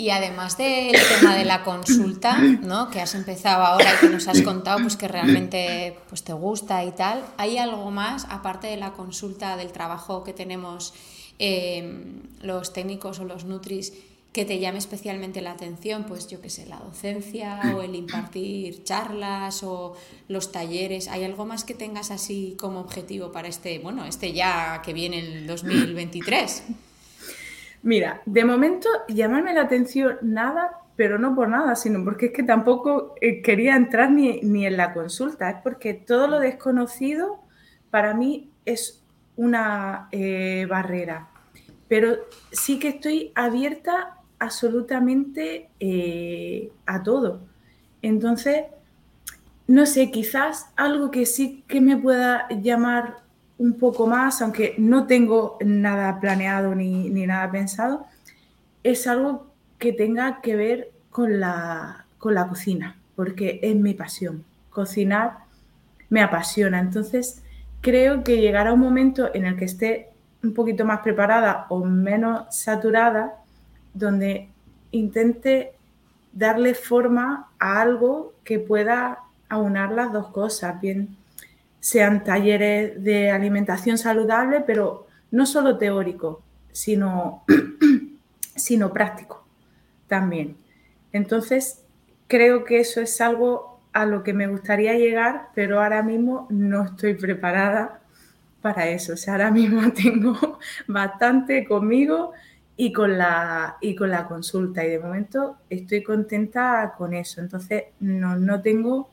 Y además del tema de la consulta, ¿no? que has empezado ahora y que nos has contado pues, que realmente pues, te gusta y tal, ¿hay algo más, aparte de la consulta del trabajo que tenemos em, los técnicos o los nutris, que te llame especialmente la atención, pues yo qué sé, la docencia o el impartir charlas o los talleres. ¿Hay algo más que tengas así como objetivo para este, bueno, este ya que viene el 2023? Mira, de momento llamarme la atención nada, pero no por nada, sino porque es que tampoco eh, quería entrar ni, en la consulta, es porque todo lo desconocido para mí es una eh, barrera. Pero sí que estoy abierta absolutamente eh, a todo. Entonces, no sé, quizás algo que sí que me pueda llamar un poco más, aunque no tengo nada planeado ni, nada pensado, es algo que tenga que ver con la, con la cocina, porque es mi pasión. Cocinar me apasiona. Entonces, creo que llegará un momento en el que esté un poquito más preparada o menos saturada donde intente darle forma a algo que pueda aunar las dos cosas, bien sean talleres de alimentación saludable, pero no solo teórico, sino, [CLEARS THROAT] sino práctico también. Entonces, creo que eso es algo a lo que me gustaría llegar, pero ahora mismo no estoy preparada para eso. O sea, ahora mismo [LAUGHS] tengo bastante conmigo y con la, y con la consulta. Y de momento estoy contenta con eso. Entonces, no, no tengo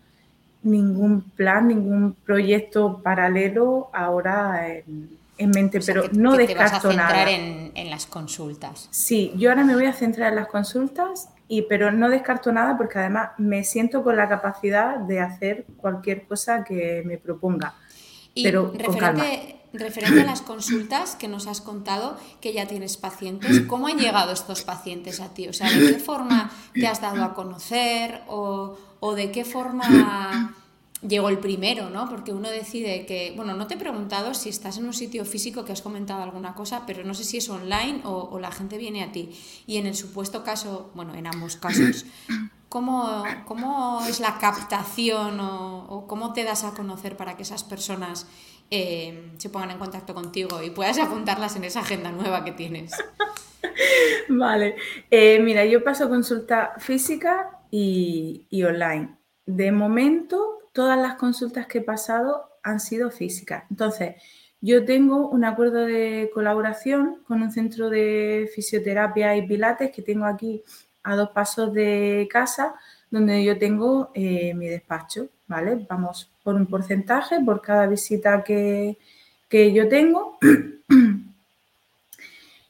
ningún plan, ningún proyecto paralelo ahora en, mente, pero no que descarto te vas a nada. En, en, las consultas. Sí, yo ahora me voy a centrar en las consultas, y, pero no descarto nada porque además me siento con la capacidad de hacer cualquier cosa que me proponga. pero con calma referente a las [LAUGHS] consultas que nos has contado, que ya tienes pacientes, ¿cómo han llegado estos pacientes a ti? O sea, ¿de qué forma te has dado a conocer o, de qué forma [COUGHS] llegó el primero, ¿no? Porque uno decide que, bueno, no te he preguntado si estás en un sitio físico que has comentado alguna cosa, pero no sé si es online o, la gente viene a ti. Y en el supuesto caso, bueno, en ambos casos, [COUGHS] ¿cómo, cómo es la captación o, o, cómo te das a conocer para que esas personas eh, se pongan en contacto contigo y puedas apuntarlas en esa agenda nueva que tienes. [LAUGHS] Vale, eh, mira, yo paso consulta física y, online. De momento, todas las consultas que he pasado han sido físicas. Entonces, yo tengo un acuerdo de colaboración con un centro de fisioterapia y pilates que tengo aquí a dos pasos de casa, donde yo tengo eh, mi despacho, ¿vale? Vamos por un porcentaje por cada visita que, yo tengo. [CLEARS THROAT]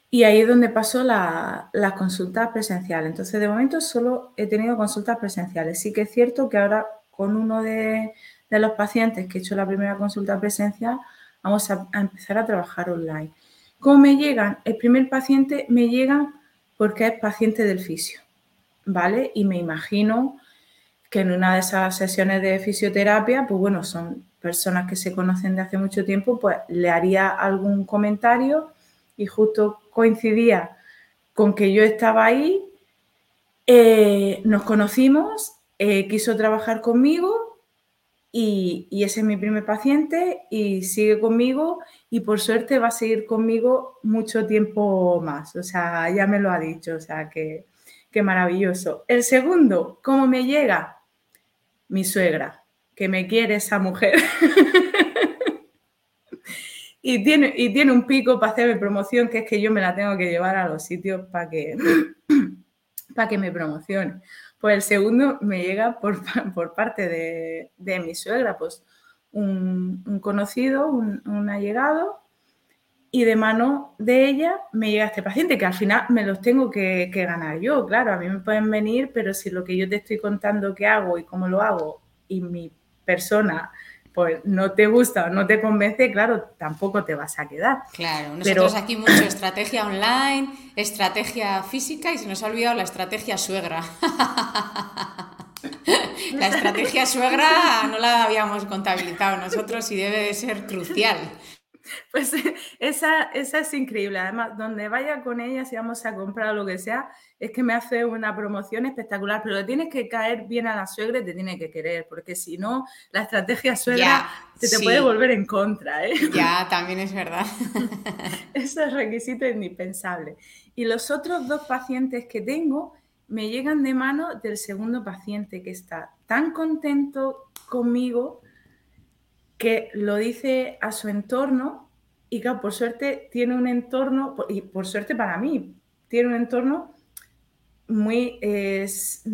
Y ahí es donde las la consultas presenciales. Entonces, de momento solo he tenido consultas presenciales. Sí que es cierto que ahora con uno de, los pacientes que he hecho la primera consulta presencial, vamos a, a, empezar a trabajar online. ¿Cómo me llegan? El primer paciente me llega porque es paciente del fisio, ¿vale? Y me imagino que en una de esas sesiones de fisioterapia, pues bueno, son personas que se conocen de hace mucho tiempo, pues le haría algún comentario y justo coincidía con que yo estaba ahí, eh, nos conocimos, eh, quiso trabajar conmigo y, y, ese es mi primer paciente y sigue conmigo y por suerte va a seguir conmigo mucho tiempo más, o sea, ya me lo ha dicho, o sea, que, que maravilloso. El segundo, ¿cómo me llega? mi suegra, que me quiere esa mujer. [LAUGHS] y, tiene, y tiene un pico para hacerme promoción, que es que yo me la tengo que llevar a los sitios para que, [CLEARS THROAT] para que me promocione. Pues el segundo me llega por, [LAUGHS] por parte de, de, mi suegra, pues un, conocido, un, allegado, y de mano de ella me llega este paciente, que al final me los tengo que, ganar yo. Claro, a mí me pueden venir, pero si lo que yo te estoy contando que hago y cómo lo hago y mi persona pues no te gusta o no te convence, claro, tampoco te vas a quedar. Claro, nosotros aquí mucho estrategia online, estrategia física y se nos ha olvidado la estrategia suegra. [LAUGHS] la estrategia suegra no la habíamos contabilizado nosotros y debe de ser crucial. [LAUGHS] Pues esa, esa es increíble. Además, donde vaya con ella, si vamos a comprar lo que sea, es que me hace una promoción espectacular. Pero le tienes que caer bien a la suegra y te tiene que querer, porque si no, la estrategia suegra se te puede volver en contra. ¿eh? Ya, [LAUGHS] también es verdad. [LAUGHS] Eso es requisito indispensable. Y los otros dos pacientes que tengo me llegan de mano del segundo paciente que está tan contento conmigo que lo dice a su entorno y claro, por suerte tiene un entorno, y por suerte para mí, tiene un entorno muy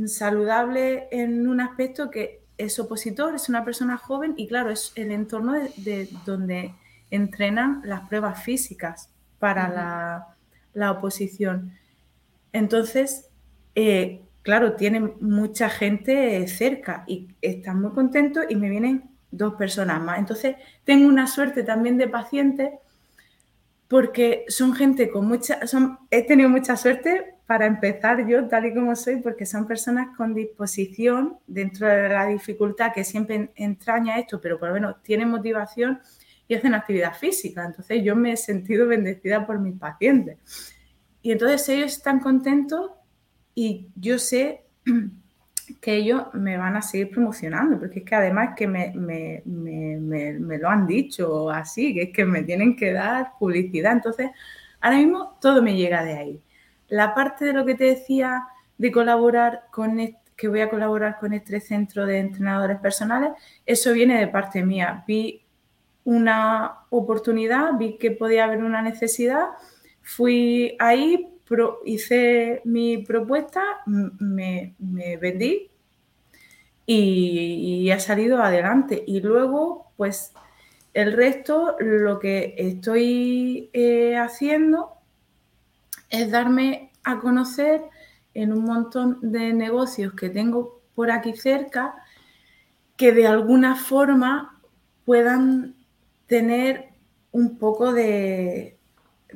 saludable en un aspecto que es opositor, es una persona joven y claro, es el entorno de, donde entrenan las pruebas físicas para la, oposición. Entonces, eh, claro, tiene mucha gente cerca y están muy contentos y me vienen dos personas más. Entonces, tengo una suerte también de pacientes porque son gente con mucha, son, he tenido mucha suerte para empezar yo tal y como soy, porque son personas con disposición dentro de la dificultad que siempre entraña esto, pero por lo menos tienen motivación y hacen actividad física. Entonces yo me he sentido bendecida por mis pacientes. Y entonces ellos están contentos y yo sé [CLEARS THROAT] que ellos me van a seguir promocionando, porque es que además que me, lo han dicho así, que es que me tienen que dar publicidad. Entonces, ahora mismo todo me llega de ahí. La parte de lo que te decía de colaborar con que voy a colaborar con este centro de entrenadores personales, eso viene de parte mía. Vi una oportunidad, vi que podía haber una necesidad, fui ahí, hice mi propuesta, me, vendí y, ha salido adelante. Y luego, pues el resto, lo que estoy eh, haciendo es darme a conocer en un montón de negocios que tengo por aquí cerca que de alguna forma puedan tener un poco de,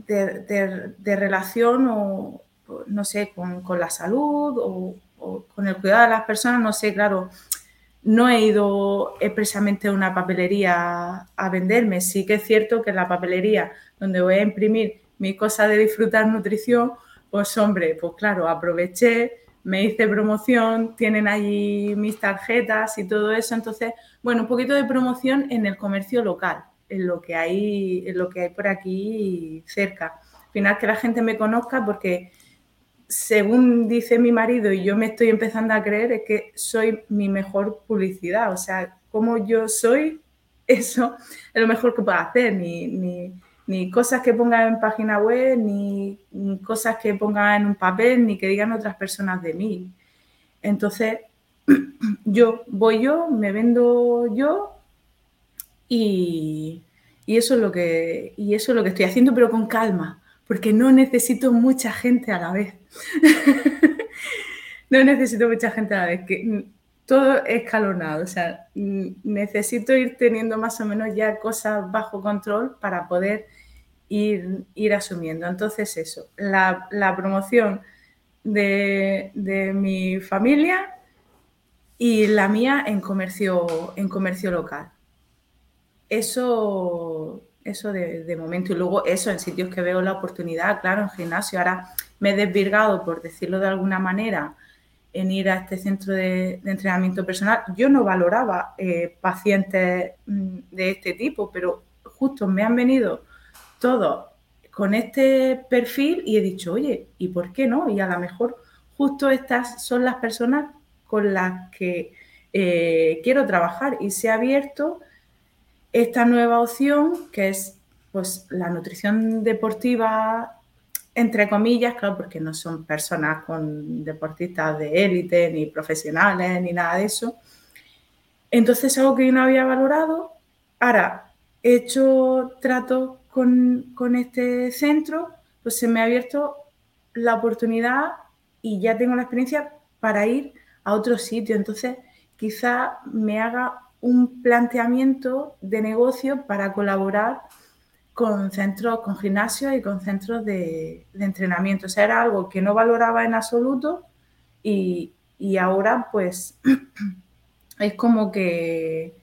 de, relación o, no sé, con, la salud o, con el cuidado de las personas, no sé, claro, no he ido expresamente a una papelería a venderme. Sí que es cierto que la papelería donde voy a imprimir mi cosa de disfrutar nutrición, pues hombre, pues claro, aproveché, me hice promoción, tienen allí mis tarjetas y todo eso. Entonces, bueno, un poquito de promoción en el comercio local en lo que hay, en lo que hay por aquí cerca. Al final que la gente me conozca porque según dice mi marido y yo me estoy empezando a creer es que soy mi mejor publicidad. O sea, como yo soy, [LAUGHS] eso es lo mejor que puedo hacer. Ni, ni, cosas que ponga en página web, ni, ni, cosas que ponga en un papel, ni que digan otras personas de mí. Entonces, [CLEARS THROAT] yo voy yo, me vendo yo y, eso es lo que, y eso es lo que estoy haciendo, pero con calma, porque no necesito mucha gente a la vez. [LAUGHS] no necesito mucha gente a la vez, que todo escalonado, o sea, necesito ir teniendo más o menos ya cosas bajo control para poder ir, ir asumiendo. Entonces eso, la, promoción de, de, mi familia y la mía en comercio, en comercio local. Eso, eso de, momento. Y luego eso, en sitios que veo la oportunidad, claro, en gimnasio. Ahora me he desvirgado, por decirlo de alguna manera, en ir a este centro de, entrenamiento personal. Yo no valoraba eh, pacientes mm, de este tipo, pero justo me han venido todos con este perfil y he dicho, oye, ¿y por qué no? Y a lo mejor justo estas son las personas con las que eh, quiero trabajar y se ha abierto esta nueva opción, que es pues, la nutrición deportiva, entre comillas, claro, porque no son personas con deportistas de élite, ni profesionales, ni nada de eso. Entonces, algo que yo no había valorado. Ahora, he hecho trato con, con este centro, pues se me ha abierto la oportunidad y ya tengo la experiencia para ir a otro sitio. Entonces, quizá me haga un planteamiento de negocio para colaborar con centros, con gimnasios y con centros de, entrenamiento. O sea, era algo que no valoraba en absoluto y, ahora pues [CLEARS THROAT] es como que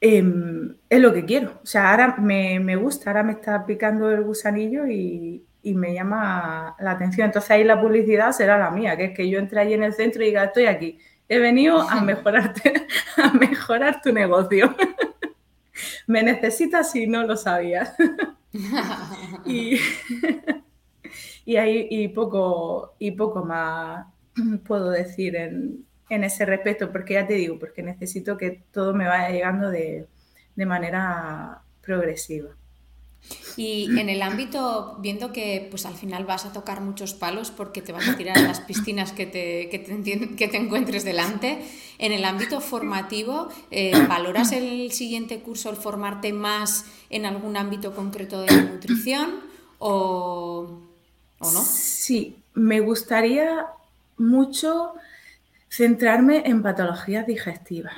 em, es lo que quiero. O sea, ahora me, gusta, ahora me está picando el gusanillo y, me llama la atención. Entonces ahí la publicidad será la mía, que es que yo entre allí en el centro y diga, estoy aquí, he venido a mejorarte, [LAUGHS] a mejorar tu negocio. [LAUGHS] me necesitas si no lo sabías. [LAUGHS] y, y ahí y poco, y poco más [CLEARS THROAT] puedo decir en, ese respecto, porque ya te digo, porque necesito que todo me vaya llegando de, manera progresiva. Y en el ámbito, viendo que pues al final vas a tocar muchos palos porque te vas a tirar a las piscinas que te, que te, encuentres delante, en el ámbito formativo, eh, ¿valoras el siguiente curso, el formarte más en algún ámbito concreto de la nutrición o, o no? Sí, me gustaría mucho centrarme en patologías digestivas,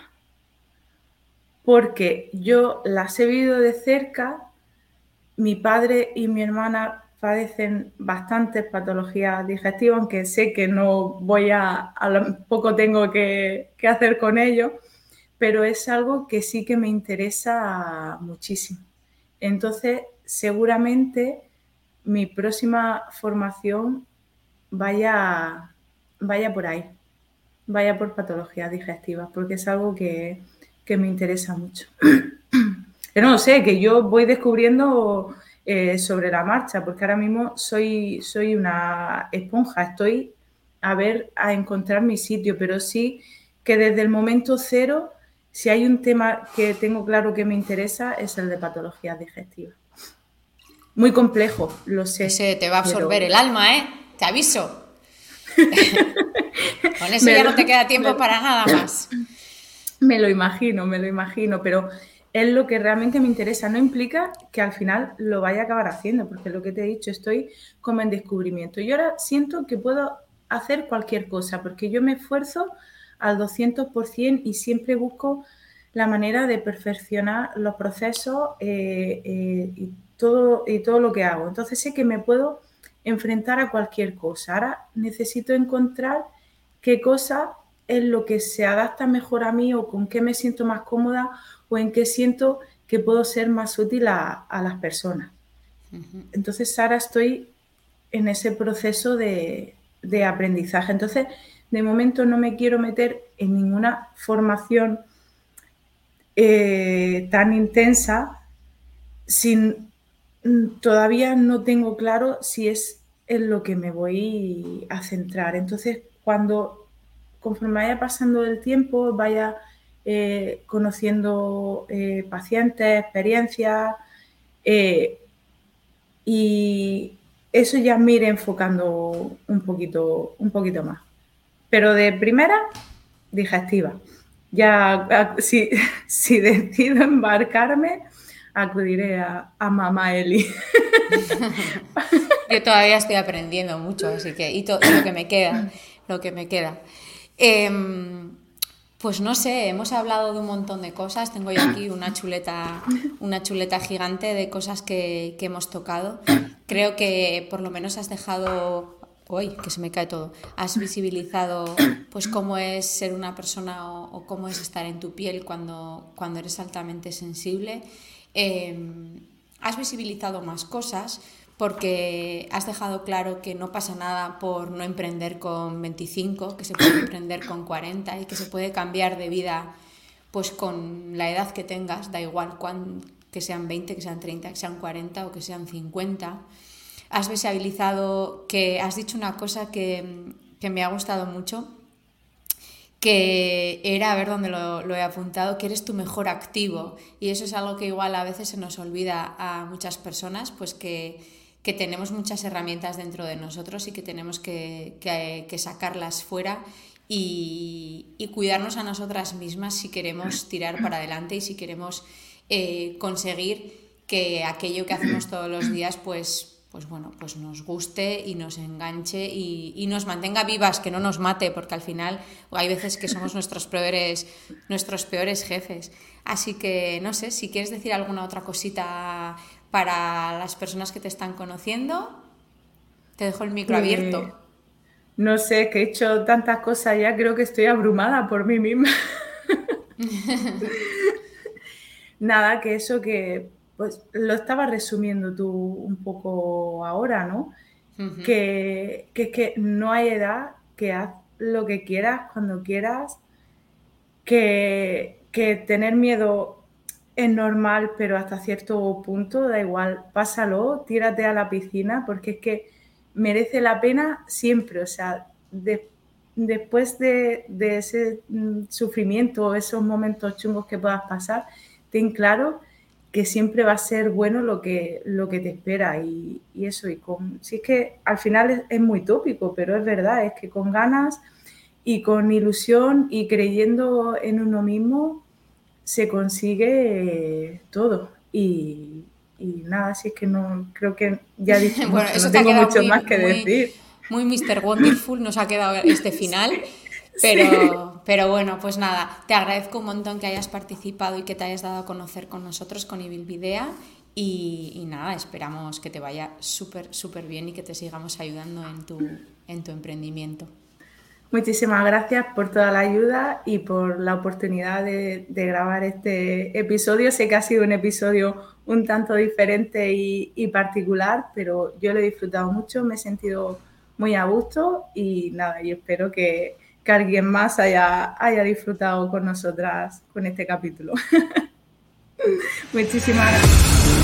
porque yo las he vivido de cerca, mi padre y mi hermana padecen bastantes patologías digestivas, aunque sé que no voy a, a poco tengo que, que hacer con ello, pero es algo que sí que me interesa muchísimo. Entonces, seguramente mi próxima formación vaya vaya por ahí, vaya por patologías digestivas, porque es algo que, me interesa mucho. [CLEARS THROAT] Pero no sé, que yo voy descubriendo eh, sobre la marcha, porque ahora mismo soy, soy una esponja, estoy a ver, a encontrar mi sitio, pero sí que desde el momento cero, si hay un tema que tengo claro que me interesa, es el de patologías digestivas. Muy complejo, lo sé. Se te va a absorber el alma, ¿eh? Te aviso. [LAUGHS] Con eso ya no te queda tiempo para nada más. [LAUGHS] Me lo imagino, me lo imagino, pero es lo que realmente me interesa. No implica que al final lo vaya a acabar haciendo, porque lo que te he dicho, estoy como en descubrimiento. Y ahora siento que puedo hacer cualquier cosa, porque yo me esfuerzo al 200% y siempre busco la manera de perfeccionar los procesos eh, eh, y, todo, y todo lo que hago. Entonces sé que me puedo enfrentar a cualquier cosa. Ahora necesito encontrar qué cosa es lo que se adapta mejor a mí o con qué me siento más cómoda o en qué siento que puedo ser más útil a, las personas. Entonces ahora estoy en ese proceso de, aprendizaje. Entonces, de momento no me quiero meter en ninguna formación eh, tan intensa sin Mm, todavía no tengo claro si es en lo que me voy a centrar. Entonces, cuando conforme vaya pasando el tiempo, vaya eh, conociendo eh, pacientes, experiencias, eh, y eso ya me iré enfocando un poquito, un poquito más. Pero de primera, digestiva. Ya si, [LAUGHS] si decido embarcarme, acudiré a, mamá Eli. [LAUGHS] Yo todavía estoy aprendiendo mucho, así que, y, todo lo que me queda, lo que me queda. Em, pues no sé, hemos hablado de un montón de cosas. Tengo yo aquí una chuleta, una chuleta gigante de cosas que, hemos tocado. Creo que por lo menos has dejado Uy, que se me cae todo. Has visibilizado pues cómo es ser una persona o, o, cómo es estar en tu piel cuando, cuando eres altamente sensible. Em, has visibilizado más cosas porque has dejado claro que no pasa nada por no emprender con 25, que se puede emprender con 40 y que se puede cambiar de vida pues con la edad que tengas, da igual que sean 20, que sean 30, que sean 40 o que sean 50. Has visibilizado que has dicho una cosa que, que me ha gustado mucho, que era, a ver dónde lo, he apuntado, que eres tu mejor activo. Y eso es algo que igual a veces se nos olvida a muchas personas, pues que, tenemos muchas herramientas dentro de nosotros y que tenemos que, sacarlas fuera y, cuidarnos a nosotras mismas si queremos tirar para adelante y si queremos eh, conseguir que aquello que hacemos todos los días, pues pues bueno, pues nos guste y nos enganche y, nos mantenga vivas, que no nos mate, porque al final hay veces que somos nuestros peores, nuestros peores jefes. Así que no sé, si quieres decir alguna otra cosita para las personas que te están conociendo, te dejo el micro abierto. No sé, que he hecho tantas cosas ya, creo que estoy abrumada por mí misma. [LAUGHS] nada, que eso que pues lo estaba resumiendo tú un poco ahora, ¿no? que, que, que no hay edad, que haz lo que quieras, cuando quieras, que, que tener miedo es normal, pero hasta cierto punto, da igual, pásalo, tírate a la piscina, porque es que merece la pena siempre, o sea, después de, de, ese mm, sufrimiento, esos momentos chungos que puedas pasar, ten claro que siempre va a ser bueno lo que, lo que te espera y, eso, y con, si es que al final es, muy tópico, pero es verdad, es que con ganas y con ilusión y creyendo en uno mismo se consigue todo y, nada, si es que no, creo que ya dije, [LAUGHS] bueno, eso no tengo mucho más que decir. Muy Mr. Wonderful nos ha quedado [LAUGHS] este final. Pero, pero bueno, pues nada, te agradezco un montón que hayas participado y que te hayas dado a conocer con nosotros, con Ibilvidea. Y, y nada, esperamos que te vaya súper, súper bien y que te sigamos ayudando en tu, en tu emprendimiento. Muchísimas gracias por toda la ayuda y por la oportunidad de, grabar este episodio. Sé que ha sido un episodio un tanto diferente y, particular, pero yo lo he disfrutado mucho, me he sentido muy a gusto y nada, y espero que, que alguien más haya, haya disfrutado con nosotras con este capítulo. [LAUGHS] Muchísimas gracias.